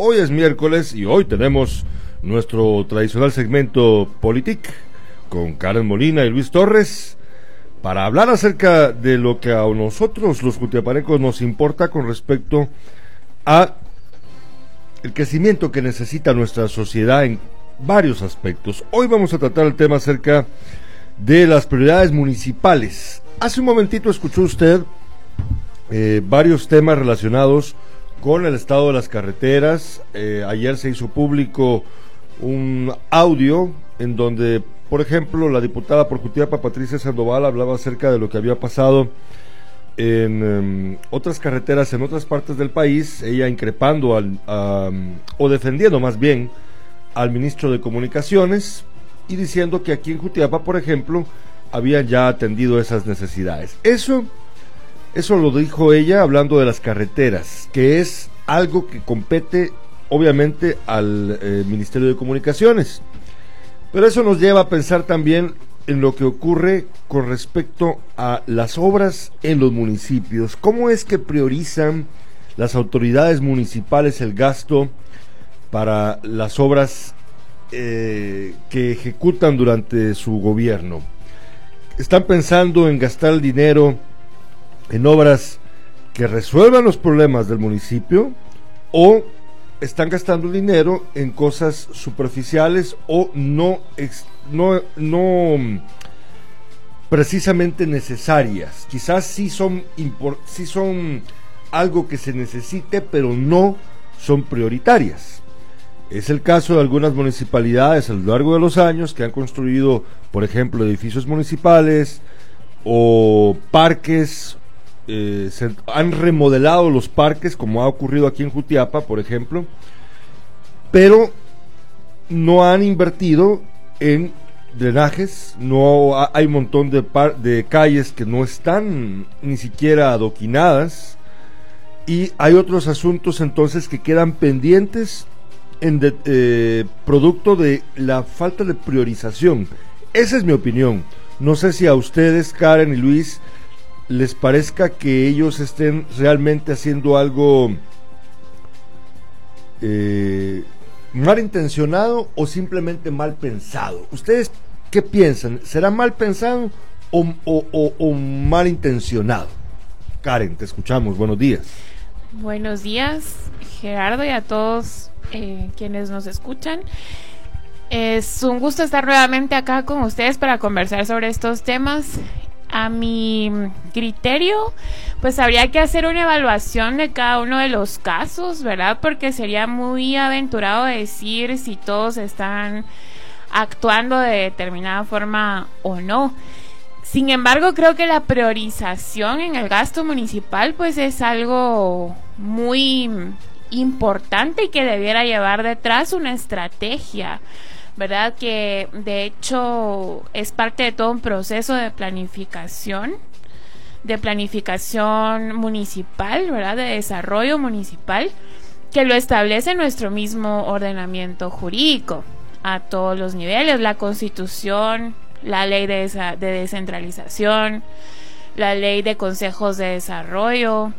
Hoy es miércoles y hoy tenemos nuestro tradicional segmento Politic con Karen Molina y Luis Torres para hablar acerca de lo que a nosotros los jutiaparecos nos importa con respecto a el crecimiento que necesita nuestra sociedad en varios aspectos. Hoy vamos a tratar el tema acerca de las prioridades municipales. Hace un momentito escuchó usted eh, varios temas relacionados con el estado de las carreteras. Eh, ayer se hizo público un audio en donde, por ejemplo, la diputada por Jutiapa, Patricia Sandoval, hablaba acerca de lo que había pasado en em, otras carreteras en otras partes del país, ella increpando al, o defendiendo más bien al ministro de Comunicaciones y diciendo que aquí en Jutiapa, por ejemplo, habían ya atendido esas necesidades. Eso eso lo dijo ella hablando de las carreteras, que es algo que compete obviamente al eh, Ministerio de Comunicaciones. Pero eso nos lleva a pensar también en lo que ocurre con respecto a las obras en los municipios. ¿Cómo es que priorizan las autoridades municipales el gasto para las obras eh, que ejecutan durante su gobierno? ¿Están pensando en gastar el dinero en obras que resuelvan los problemas del municipio o están gastando dinero en cosas superficiales o no, no, no mm, precisamente necesarias. Quizás sí son, sí son algo que se necesite, pero no son prioritarias. Es el caso de algunas municipalidades a lo largo de los años que han construido, por ejemplo, edificios municipales o parques eh, se han remodelado los parques, como ha ocurrido aquí en Jutiapa, por ejemplo, pero no han invertido en drenajes, no hay un montón de, calles que no están ni siquiera adoquinadas y hay otros asuntos entonces que quedan pendientes en eh, producto de la falta de priorización. Esa es mi opinión. No sé si a ustedes, Karen y Luis, les parezca que ellos estén realmente haciendo algo eh, mal intencionado o simplemente mal pensado. ¿Ustedes qué piensan? ¿Será mal pensado o, mal intencionado? Karen, te escuchamos. Buenos días. Buenos días, Gerardo, y a todos eh, quienes nos escuchan. Es un gusto estar nuevamente acá con ustedes para conversar sobre estos temas a mi criterio, pues habría que hacer una evaluación de cada uno de los casos, ¿verdad? Porque sería muy aventurado decir si todos están actuando de determinada forma o no. Sin embargo, creo que la priorización en el gasto municipal pues es algo muy importante y que debiera llevar detrás una estrategia ¿verdad? Que de hecho es parte de todo un proceso de planificación, de planificación municipal, ¿verdad? De desarrollo municipal, que lo establece nuestro mismo ordenamiento jurídico a todos los niveles, la constitución, la ley de, de descentralización, la ley de consejos de desarrollo,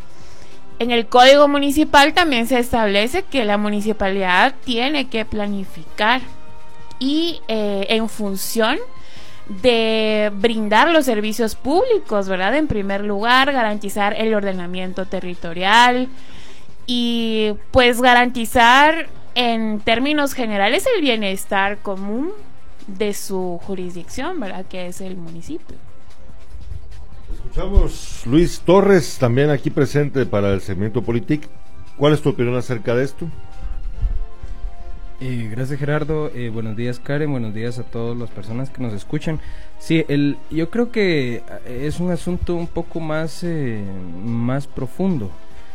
en el código municipal también se establece que la municipalidad tiene que planificar y eh, en función de brindar los servicios públicos, ¿verdad? En primer lugar, garantizar el ordenamiento territorial y pues garantizar en términos generales el bienestar común de su jurisdicción, ¿verdad? Que es el municipio. Escuchamos Luis Torres, también aquí presente para el segmento Politic. ¿Cuál es tu opinión acerca de esto? Eh, gracias Gerardo, eh, buenos días Karen, buenos días a todas las personas que nos escuchan. Sí, el, yo creo que eh, es un asunto un poco más, más profundo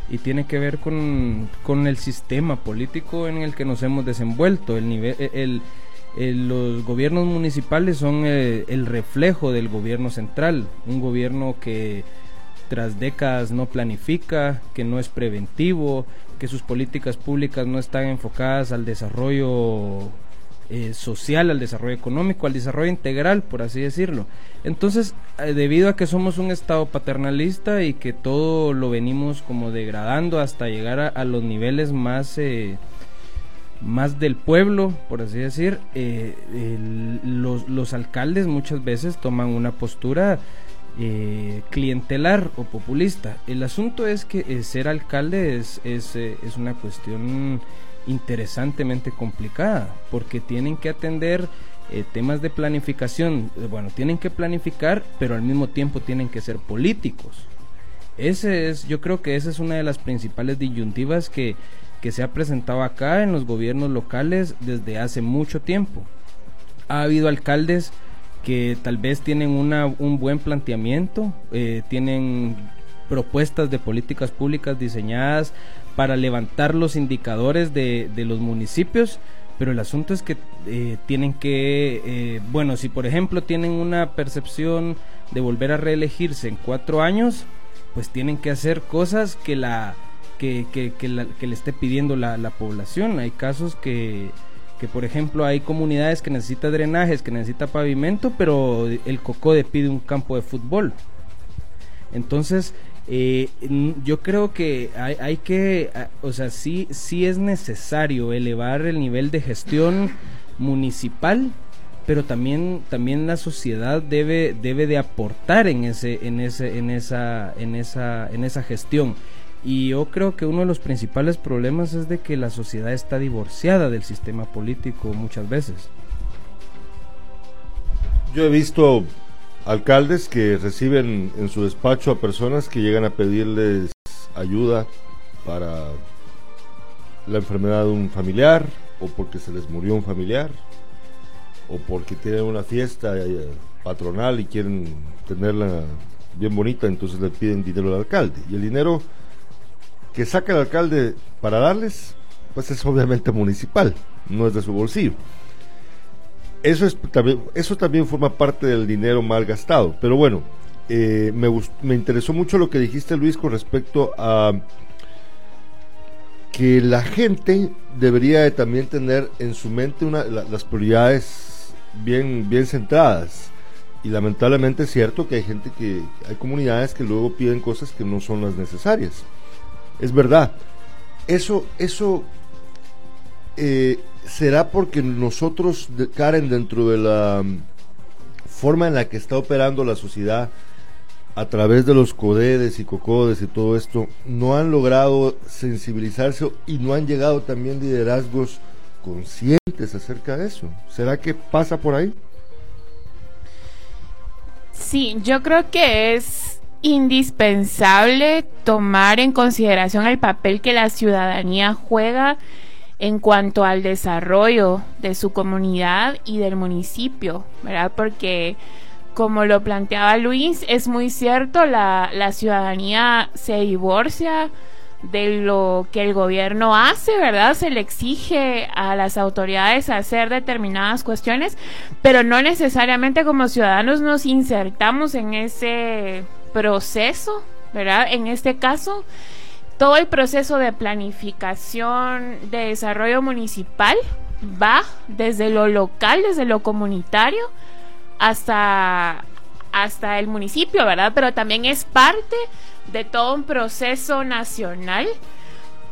y tiene que ver con, con, el sistema político en el que nos hemos desenvuelto. El nivel, el, los gobiernos municipales son el reflejo del gobierno central, un gobierno que tras décadas no planifica, que no es preventivo, que sus políticas públicas no están enfocadas al desarrollo eh, social, al desarrollo económico, al desarrollo integral, por así decirlo. Entonces, eh, debido a que somos un Estado paternalista y que todo lo venimos como degradando hasta llegar a, los niveles más, eh, más del pueblo, por así decir, eh, los, los, alcaldes muchas veces toman una postura eh, clientelar o populista. El asunto es que eh, ser alcalde es, es, es, una cuestión interesantemente complicada, porque tienen que atender temas de planificación, bueno, tienen que planificar, pero al mismo tiempo tienen que ser políticos. Ese es, yo creo que esa es una de las principales disyuntivas que, que se ha presentado acá en los gobiernos locales desde hace mucho tiempo. Ha habido alcaldes que tal vez tienen una, un buen planteamiento, eh, tienen propuestas de políticas públicas diseñadas para levantar los indicadores de, de los municipios, pero el asunto es que eh, tienen que, eh, bueno, si por ejemplo tienen una percepción de volver a reelegirse en cuatro años, pues tienen que hacer cosas que la que, que, le esté pidiendo la, población. Hay casos que, que, por ejemplo, hay comunidades que necesitan drenajes, que necesitan pavimento, pero el COCODE pide un campo de fútbol. Entonces, eh, yo creo que hay, hay, que, o sea, sí, sí es necesario elevar el nivel de gestión municipal, pero también, también la sociedad debe, debe de aportar en ese, en ese, en esa, en esa, en esa gestión. Y yo creo que uno de los principales problemas es de que la sociedad está divorciada del sistema político muchas veces. Yo he visto alcaldes que reciben en su despacho a personas que llegan a pedirles ayuda para la enfermedad de un familiar o porque se les murió un familiar o porque tienen una fiesta eh, patronal y quieren tenerla bien bonita, entonces le piden dinero al alcalde. Y el dinero que saca el alcalde para darles, pues es obviamente municipal, no es de su bolsillo. Eso, es, también, eso también forma parte del dinero mal gastado. Pero bueno, eh, me, me interesó mucho lo que dijiste Luis con respecto a que la gente debería de también tener en su mente una, las prioridades bien, bien centradas. Y lamentablemente es cierto que hay gente que, hay comunidades que luego piden cosas que no son las necesarias es verdad. Eso, eso eh, será porque nosotros, Karen, dentro de la mm, forma en la que está operando la sociedad, a través de los CODEDES y COCODES y todo esto, no han logrado sensibilizarse y no han llegado también liderazgos conscientes acerca de eso. ¿Será que pasa por ahí? Sí, yo creo que es indispensable tomar en consideración el papel que la ciudadanía juega en cuanto al desarrollo de su comunidad y del municipio, ¿verdad? Porque como lo planteaba Luis, es muy cierto, la, la ciudadanía se divorcia de lo que el gobierno hace, ¿verdad? Se le exige a las autoridades hacer determinadas cuestiones, pero no necesariamente como ciudadanos nos insertamos en ese proceso, ¿verdad? En este caso, todo el proceso de planificación de desarrollo municipal va desde lo local, desde lo comunitario, hasta, hasta el municipio, ¿verdad? Pero también es parte de todo un proceso nacional,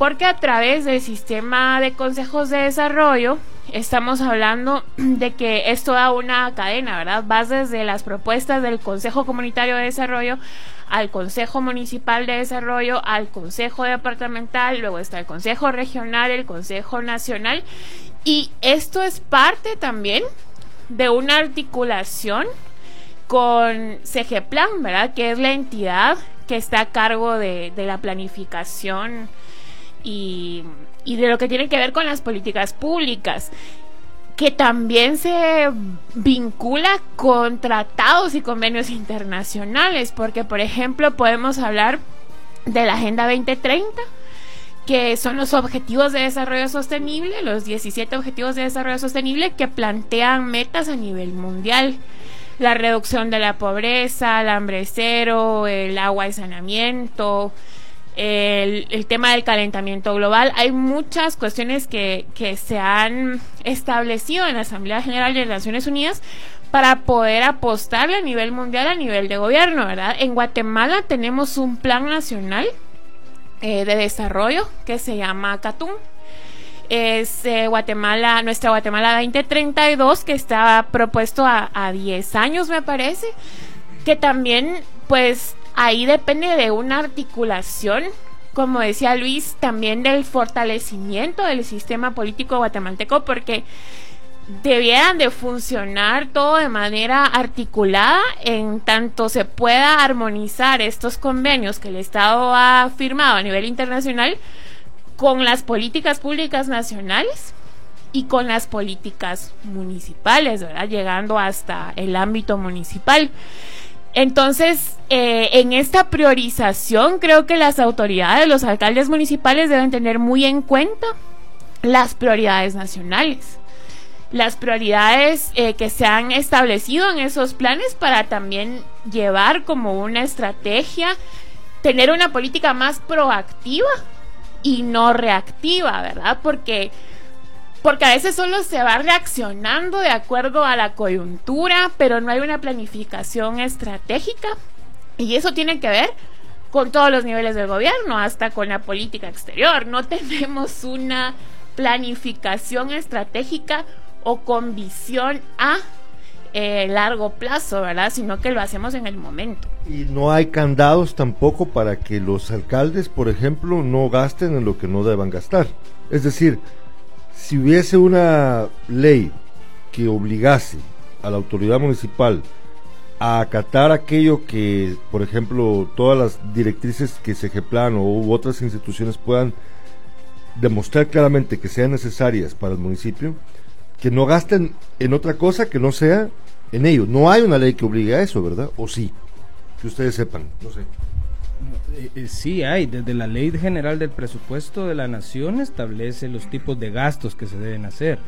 porque a través del sistema de consejos de desarrollo, estamos hablando de que es toda una cadena, ¿verdad? Vas desde las propuestas del Consejo Comunitario de Desarrollo al Consejo Municipal de Desarrollo, al Consejo Departamental, luego está el Consejo Regional, el Consejo Nacional. Y esto es parte también de una articulación con CGPlan, ¿verdad? Que es la entidad que está a cargo de, de la planificación y de lo que tiene que ver con las políticas públicas que también se vincula con tratados y convenios internacionales, porque por ejemplo podemos hablar de la Agenda 2030, que son los Objetivos de Desarrollo Sostenible, los 17 Objetivos de Desarrollo Sostenible que plantean metas a nivel mundial. La reducción de la pobreza, el hambre cero, el agua y saneamiento, el, tema del calentamiento global. Hay muchas cuestiones que, que se han establecido en la Asamblea General de Naciones Unidas para poder apostarle a nivel mundial, a nivel de gobierno, ¿verdad? En Guatemala tenemos un plan nacional eh, de desarrollo que se llama CATUM. es eh, Guatemala, nuestra Guatemala 2032, que está propuesto a, a 10 años, me parece, que también, pues, ahí depende de una articulación como decía Luis, también del fortalecimiento del sistema político guatemalteco, porque debieran de funcionar todo de manera articulada en tanto se pueda armonizar estos convenios que el Estado ha firmado a nivel internacional con las políticas públicas nacionales y con las políticas municipales, ¿verdad? Llegando hasta el ámbito municipal. Entonces, eh, en esta priorización, creo que las autoridades, los alcaldes municipales deben tener muy en cuenta las prioridades nacionales, las prioridades eh, que se han establecido en esos planes para también llevar como una estrategia, tener una política más proactiva y no reactiva, ¿verdad? Porque porque a veces solo se va reaccionando de acuerdo a la coyuntura, pero no hay una planificación estratégica. Y eso tiene que ver con todos los niveles del gobierno, hasta con la política exterior. No tenemos una planificación estratégica o con visión a eh, largo plazo, ¿verdad? Sino que lo hacemos en el momento. Y no hay candados tampoco para que los alcaldes, por ejemplo, no gasten en lo que no deban gastar. Es decir, si hubiese una ley que obligase a la autoridad municipal a acatar aquello que, por ejemplo, todas las directrices que ejemplan o otras instituciones puedan demostrar claramente que sean necesarias para el municipio, que no gasten en otra cosa que no sea en ello. No hay una ley que obligue a eso, ¿verdad? ¿O sí? Que ustedes sepan, no sé. Eh, eh, sí hay, desde la ley general del presupuesto de la nación establece los tipos de gastos que se deben hacer.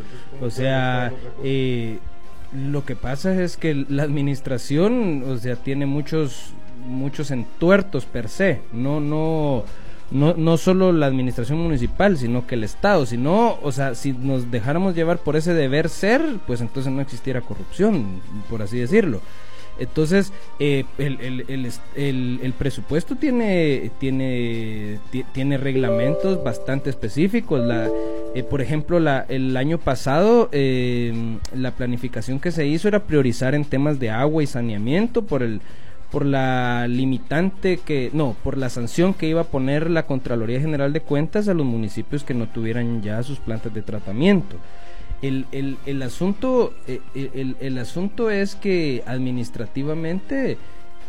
O sea, eh, lo que pasa es que la administración, o sea, tiene muchos muchos entuertos per se, no no no, no solo la administración municipal, sino que el Estado. Si no, o sea, si nos dejáramos llevar por ese deber ser, pues entonces no existiera corrupción, por así decirlo. Entonces, eh, el, presupuesto tiene, tiene, tiene reglamentos bastante específicos. La, eh, por ejemplo, la, el año pasado em, la planificación que se hizo era priorizar en temas de agua y saneamiento por el por la limitante que no por la sanción que iba a poner la Contraloría General de Cuentas a los municipios que no tuvieran ya sus plantas de tratamiento el, el, asunto, eh, el, el, asunto es que administrativamente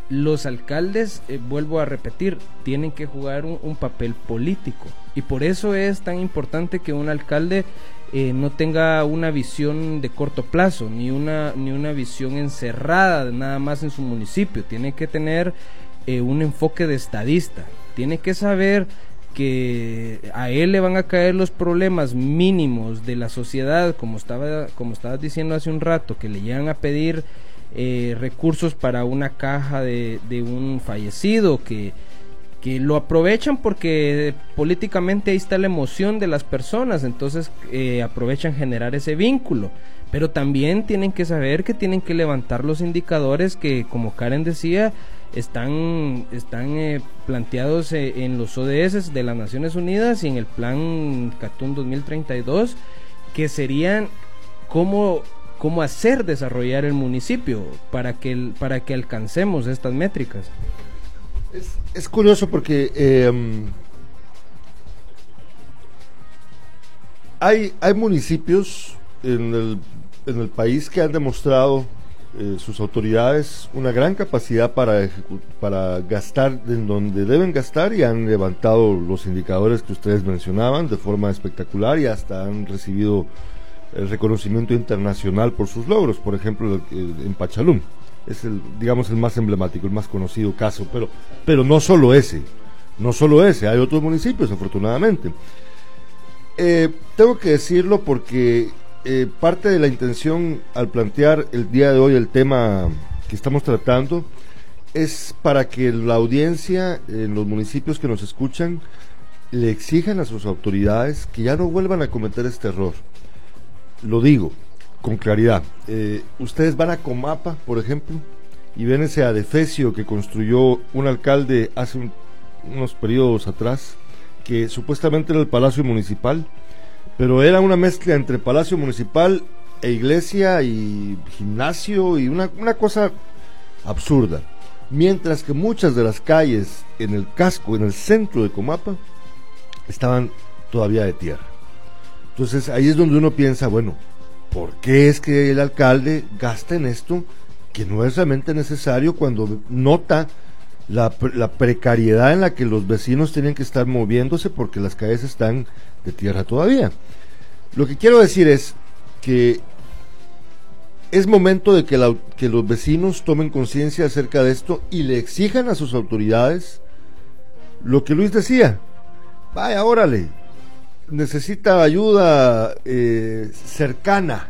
los alcaldes, eh, vuelvo a repetir, tienen que jugar un, papel político. Y por eso es tan importante que un alcalde eh, no tenga una visión de corto plazo, ni una, ni una visión encerrada nada más en su municipio. Tiene que tener un enfoque de estadista. Tiene que saber que a él le van a caer los problemas mínimos de la sociedad, como estaba como estabas diciendo hace un rato, que le llegan a pedir eh, recursos para una caja de, un fallecido, que, que, lo aprovechan porque políticamente ahí está la emoción de las personas, entonces eh, aprovechan generar ese vínculo. Pero también tienen que saber que tienen que levantar los indicadores que, como Karen decía, están, están eh, planteados eh, en los ODS de las Naciones Unidas y en el Plan Catún 2032, que serían cómo, cómo hacer desarrollar el municipio para que, para que alcancemos estas métricas. Es, curioso porque em, hay, hay municipios en el, en el país que han demostrado eh, sus autoridades una gran capacidad para, para gastar en donde deben gastar y han levantado los indicadores que ustedes mencionaban de forma espectacular y hasta han recibido el reconocimiento internacional por sus logros, por ejemplo en Pachalum. Es el, digamos, el más emblemático, el más conocido caso, pero, pero no solo ese, no solo ese, hay otros municipios, afortunadamente. Eh, tengo que decirlo porque eh, parte de la intención al plantear el día de hoy el tema que estamos tratando es para que la audiencia en los municipios que nos escuchan le exijan a sus autoridades que ya no vuelvan a cometer este error. Lo digo con claridad. Eh, ustedes van a Comapa, por ejemplo, y ven ese adefesio que construyó un alcalde hace unos periodos atrás, que supuestamente era el Palacio Municipal pero era una mezcla entre Palacio Municipal e iglesia y gimnasio y una, una cosa absurda. Mientras que muchas de las calles en el casco, en el centro de Comapa, estaban todavía de tierra. Entonces ahí es donde uno piensa, bueno, ¿por qué es que el alcalde gasta en esto que no es realmente necesario cuando nota la, la, precariedad en la que los vecinos tienen que estar moviéndose porque las calles están de tierra todavía? Lo que quiero decir es que es momento de que, que los vecinos tomen conciencia acerca de esto y le exijan a sus autoridades lo que Luis decía. Vaya, órale, necesita ayuda eh, cercana.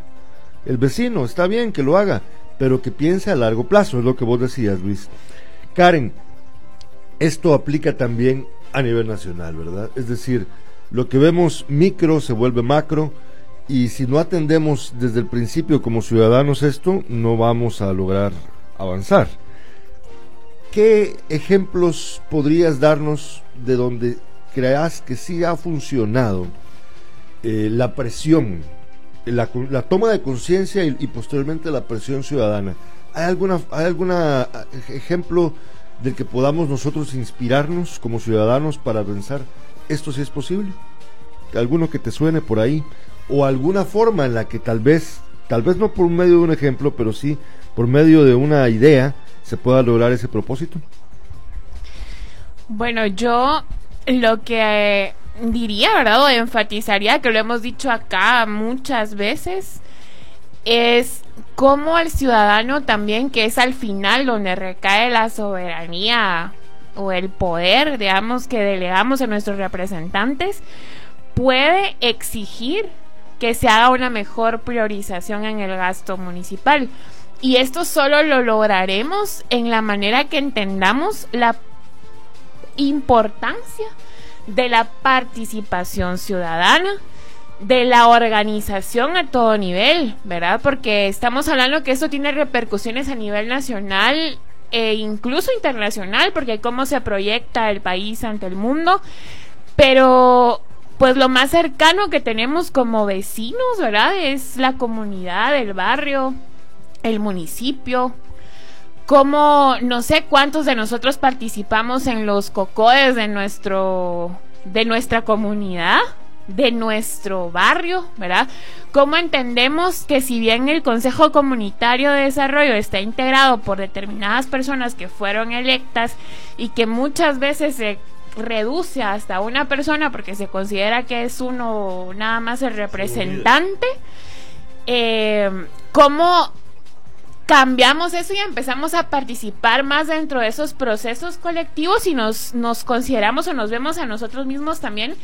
El vecino, está bien que lo haga, pero que piense a largo plazo, es lo que vos decías, Luis. Karen, esto aplica también a nivel nacional, ¿verdad? Es decir, lo que vemos micro se vuelve macro y si no atendemos desde el principio como ciudadanos esto, no vamos a lograr avanzar. ¿Qué ejemplos podrías darnos de donde creas que sí ha funcionado eh, la presión, la, toma de conciencia y, posteriormente la presión ciudadana? ¿Hay alguna, hay alguna eh, ejemplo del que podamos nosotros inspirarnos como ciudadanos para pensar esto sí es posible? ¿Alguno que te suene por ahí? o alguna forma en la que tal vez, tal vez no por medio de un ejemplo, pero sí por medio de una idea se pueda lograr ese propósito? Bueno, yo lo que diría, ¿verdad? O enfatizaría, que lo hemos dicho acá muchas veces, es cómo el ciudadano también, que es al final donde recae la soberanía o el poder, digamos, que delegamos a nuestros representantes, puede exigir que se haga una mejor priorización en el gasto municipal. Y esto solo lo lograremos en la manera que entendamos la importancia de la participación ciudadana, de la organización a todo nivel, ¿verdad? Porque estamos hablando que esto tiene repercusiones a nivel nacional e incluso internacional, porque cómo se proyecta el país ante el mundo, pero pues lo más cercano que tenemos como vecinos, ¿verdad? Es la comunidad, el barrio, el municipio. Como no sé cuántos de nosotros participamos en los cocodes de nuestro de nuestra comunidad, de nuestro barrio, ¿verdad? ¿Cómo entendemos que si bien el Consejo Comunitario de Desarrollo está integrado por determinadas personas que fueron electas y que muchas veces se reduce hasta una persona porque se considera que es uno nada más el representante, eh, ¿cómo cambiamos eso y empezamos a participar más dentro de esos procesos colectivos y nos, nos consideramos o nos vemos a nosotros mismos también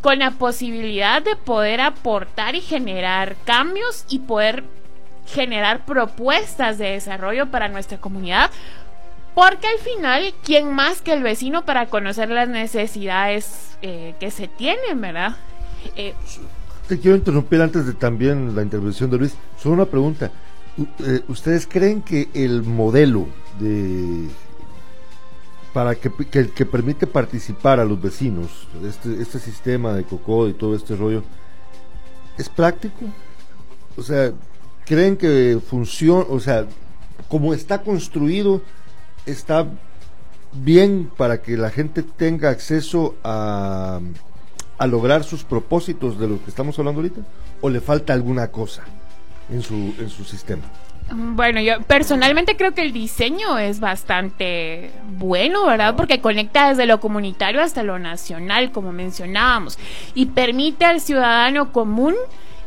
con la posibilidad de poder aportar y generar cambios y poder generar propuestas de desarrollo para nuestra comunidad porque al final, ¿quién más que el vecino para conocer las necesidades eh, que se tienen, verdad? Eh, Te quiero interrumpir antes de también la intervención de Luis. Solo una pregunta. Eh, ¿Ustedes creen que el modelo de para que, que, permite participar a los vecinos, este, este sistema de COCO y todo este rollo, es práctico? O sea, ¿creen que funciona? O sea, como está construido, está bien para que la gente tenga acceso a, a lograr sus propósitos de los que estamos hablando ahorita? ¿O le falta alguna cosa en su, en su sistema? Bueno, yo personalmente creo que el diseño es bastante bueno, ¿verdad? Porque conecta desde lo comunitario hasta lo nacional, como mencionábamos, y permite al ciudadano común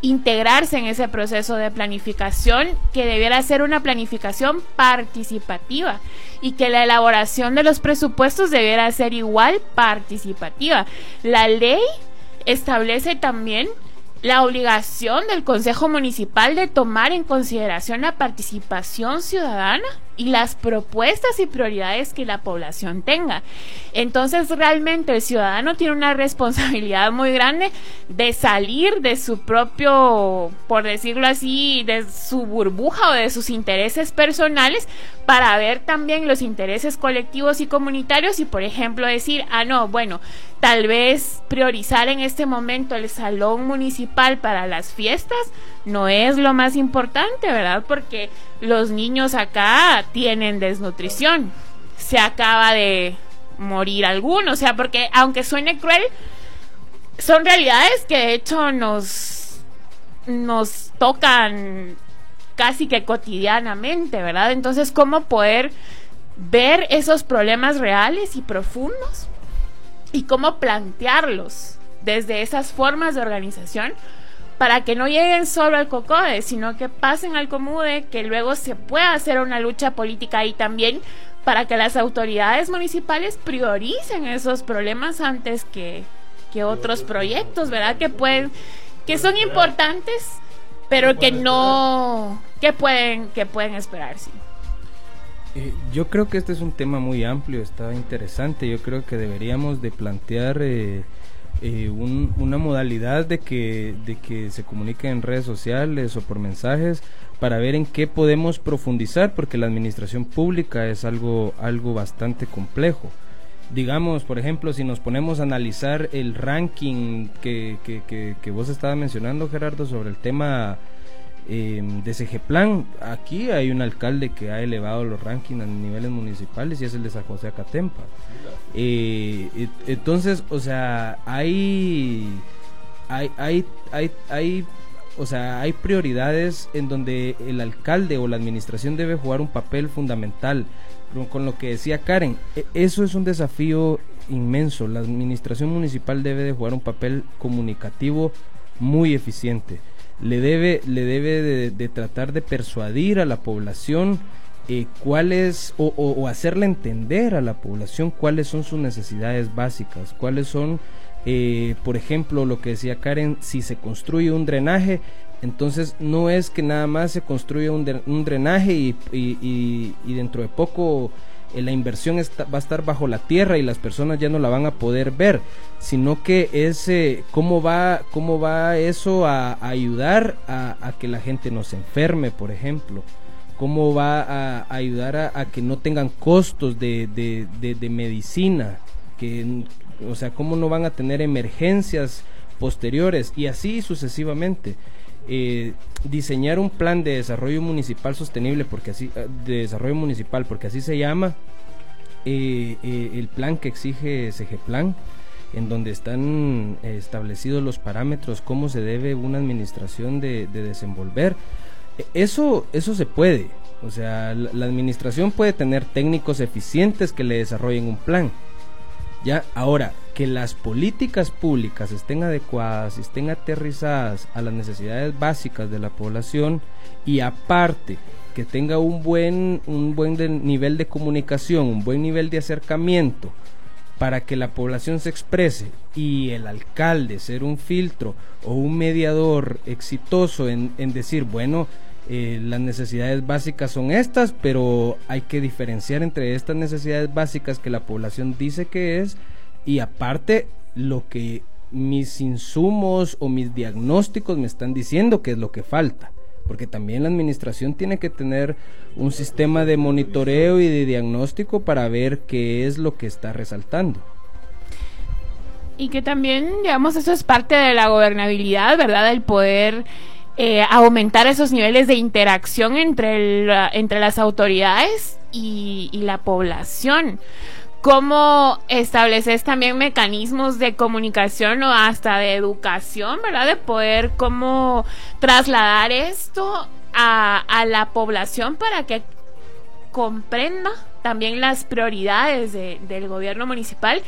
integrarse en ese proceso de planificación que debiera ser una planificación participativa y que la elaboración de los presupuestos debiera ser igual participativa. La ley establece también la obligación del Consejo Municipal de tomar en consideración la participación ciudadana y las propuestas y prioridades que la población tenga. Entonces realmente el ciudadano tiene una responsabilidad muy grande de salir de su propio, por decirlo así, de su burbuja o de sus intereses personales para ver también los intereses colectivos y comunitarios y por ejemplo decir, ah no, bueno, tal vez priorizar en este momento el salón municipal para las fiestas no es lo más importante, ¿verdad? Porque los niños acá tienen desnutrición. Se acaba de morir alguno, o sea, porque aunque suene cruel, son realidades que de hecho nos nos tocan casi que cotidianamente, ¿verdad? Entonces, ¿cómo poder ver esos problemas reales y profundos y cómo plantearlos desde esas formas de organización para que no lleguen solo al COCODE, sino que pasen al COMUDE, que luego se pueda hacer una lucha política ahí también para que las autoridades municipales prioricen esos problemas antes que, que otros proyectos, ¿verdad? Que pueden, que son importantes, pero que no, que pueden, que pueden esperar, sí. Eh, yo creo que este es un tema muy amplio, está interesante. Yo creo que deberíamos de plantear eh, eh, una modalidad de que, de que se comunique en redes sociales o por mensajes para ver en qué podemos profundizar, porque la administración pública es algo, algo bastante complejo. Digamos, por ejemplo, si nos ponemos a analizar el ranking que, que, que vos estabas mencionando, Gerardo, sobre el tema eh, de plan aquí hay un alcalde que ha elevado los rankings a niveles municipales y es el de San José Acatempa. Eh, entonces, o sea, hay, hay, hay, hay, hay, o sea, hay prioridades en donde el alcalde o la administración debe jugar un papel fundamental. Con lo que decía Karen, e, eso es un desafío inmenso. La administración municipal debe de jugar un papel comunicativo muy eficiente le debe, le debe de, tratar de persuadir a la población eh, cuáles, o, hacerle entender a la población cuáles son sus necesidades básicas, cuáles son, eh, por ejemplo, lo que decía Karen, si se construye un drenaje, entonces no es que nada más se construye un, un drenaje y, y, dentro de poco la inversión va a estar bajo la tierra y las personas ya no la van a poder ver, sino que es eh, cómo, va, cómo va eso a, ayudar a, que la gente no se enferme, por ejemplo, cómo va a, ayudar a, que no tengan costos de, de, medicina, que, o sea, cómo no van a tener emergencias posteriores y así sucesivamente. Eh, diseñar un plan de desarrollo municipal sostenible, porque así, eh, de desarrollo municipal, porque así se llama eh, el plan que exige Plan en donde están establecidos los parámetros, cómo se debe una administración de, desenvolver. E, eso, eso se puede. O sea, la administración puede tener técnicos eficientes que le desarrollen un plan. Ya, ahora, que las políticas públicas estén adecuadas, estén aterrizadas a las necesidades básicas de la población y aparte que tenga un buen, un buen nivel de comunicación, un buen nivel de acercamiento para que la población se exprese y el alcalde ser un filtro o un mediador exitoso en, decir, bueno, eh, las necesidades básicas son estas, pero hay que diferenciar entre estas necesidades básicas que la población dice que es y aparte lo que mis insumos o mis diagnósticos me están diciendo que es lo que falta. Porque también la administración tiene que tener un sistema de monitoreo y de diagnóstico para ver qué es lo que está resaltando. Y que también, digamos, eso es parte de la gobernabilidad, ¿verdad? El poder eh, aumentar esos niveles de interacción entre, entre las autoridades y, y la población cómo estableces también mecanismos de comunicación o hasta de educación, ¿verdad? De poder cómo trasladar esto a, la población para que comprenda también las prioridades del gobierno municipal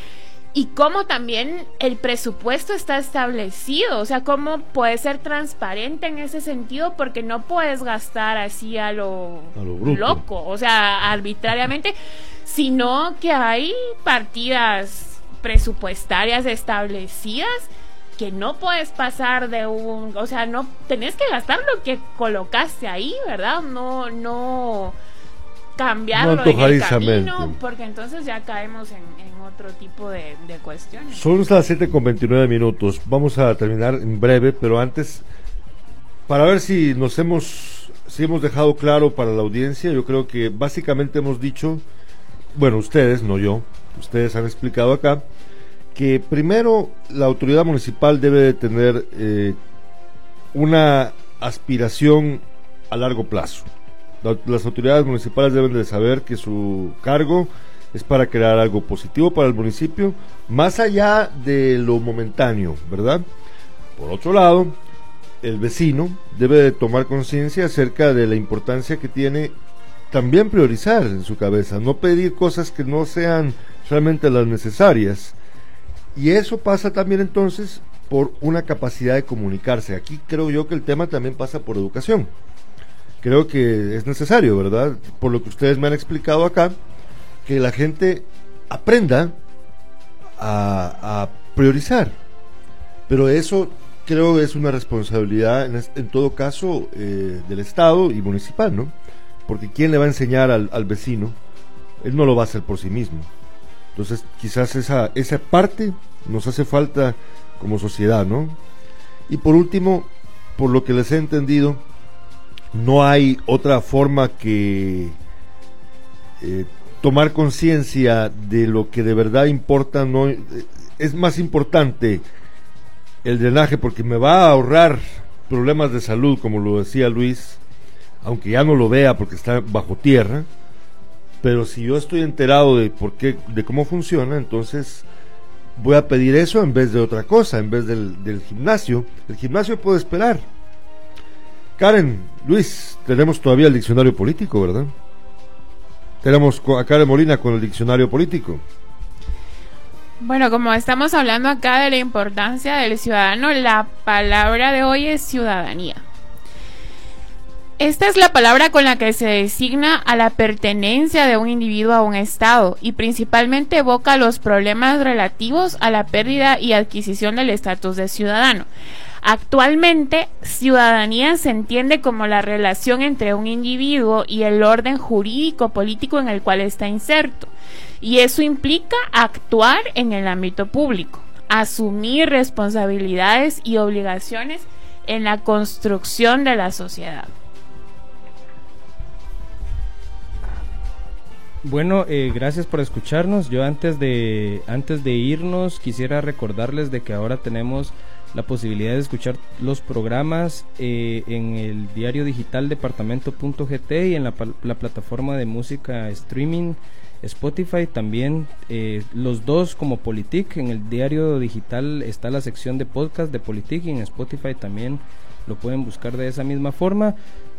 y cómo también el presupuesto está establecido, o sea, cómo puede ser transparente en ese sentido porque no puedes gastar así a lo, loco, o sea, arbitrariamente, sino que hay partidas presupuestarias establecidas que no puedes pasar de un, o sea, no tenés que gastar lo que colocaste ahí, ¿verdad? No, no cambiarlo en el camino, porque entonces ya caemos en, otro tipo de, cuestiones. Son las 7 con 29 minutos. Vamos a terminar en breve, pero antes, para ver si nos hemos, si hemos dejado claro para la audiencia, yo creo que básicamente hemos dicho, bueno, ustedes, no yo, ustedes han explicado acá, que primero la autoridad municipal debe de tener eh, una aspiración a largo plazo. Las autoridades municipales deben de saber que su cargo es para crear algo positivo para el municipio, más allá de lo momentáneo, ¿verdad? Por otro lado, el vecino debe de tomar conciencia acerca de la importancia que tiene también priorizar en su cabeza, no pedir cosas que no sean realmente las necesarias. Y eso pasa también entonces por una capacidad de comunicarse. Aquí creo yo que el tema también pasa por educación creo que es necesario, ¿verdad? Por lo que ustedes me han explicado acá, que la gente aprenda a, priorizar. Pero eso creo es una responsabilidad, en, todo caso, eh, del Estado y municipal, ¿no? Porque ¿quién le va a enseñar al, al, vecino? Él no lo va a hacer por sí mismo. Entonces, quizás esa, esa parte nos hace falta como sociedad, ¿no? Y por último, por lo que les he entendido, no hay otra forma que eh, tomar conciencia de lo que de verdad importa. No, es más importante el drenaje porque me va a ahorrar problemas de salud, como lo decía Luis, aunque ya no lo vea porque está bajo tierra. Pero si yo estoy enterado de por qué, de cómo funciona, entonces voy a pedir eso en vez de otra cosa, en vez del, del gimnasio. El gimnasio puede esperar Karen, Luis, tenemos todavía el diccionario político, ¿verdad? Tenemos a Karen Molina con el diccionario político. Bueno, como estamos hablando acá de la importancia del ciudadano, la palabra de hoy es ciudadanía. Esta es la palabra con la que se designa a la pertenencia de un individuo a un Estado y principalmente evoca los problemas relativos a la pérdida y adquisición del estatus de ciudadano. Actualmente, ciudadanía se entiende como la relación entre un individuo y el orden jurídico político en el cual está inserto. Y eso implica actuar en el ámbito público, asumir responsabilidades y obligaciones en la construcción de la sociedad. Bueno, eh, gracias por escucharnos. Yo antes de antes de irnos quisiera recordarles de que ahora tenemos la posibilidad de escuchar los programas eh, en el diario digital departamento.gt y en la, plataforma de música streaming Spotify también eh, los dos como Politic en el diario digital está la sección de podcast de Politic y en Spotify también lo pueden buscar de esa misma forma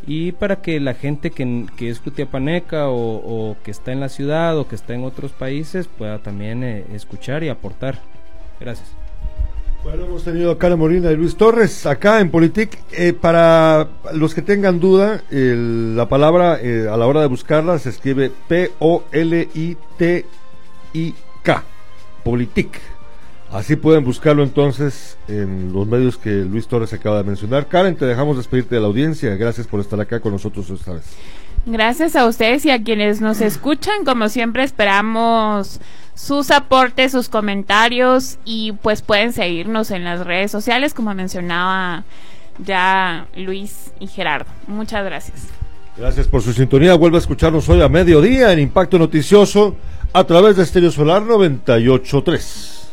y para que la gente que, que es Cutiapaneca o, que está en la ciudad o que está en otros países pueda también eh, escuchar y aportar. Gracias. Bueno, hemos tenido a Carla Molina y Luis Torres acá en Politic. Eh, para los que tengan duda, la palabra eh, a la hora de buscarla se escribe P-O-L-I-T-I-K. Politic. Así pueden buscarlo entonces en los medios que Luis Torres acaba de mencionar. Karen, te dejamos despedirte de la audiencia. Gracias por estar acá con nosotros esta vez. Gracias a ustedes y a quienes nos escuchan. Como siempre esperamos sus aportes, sus comentarios y pues pueden seguirnos en las redes sociales como mencionaba ya Luis y Gerardo. Muchas gracias. Gracias por su sintonía. Vuelve a escucharnos hoy a mediodía en Impacto Noticioso a través de Estéreo Solar 983.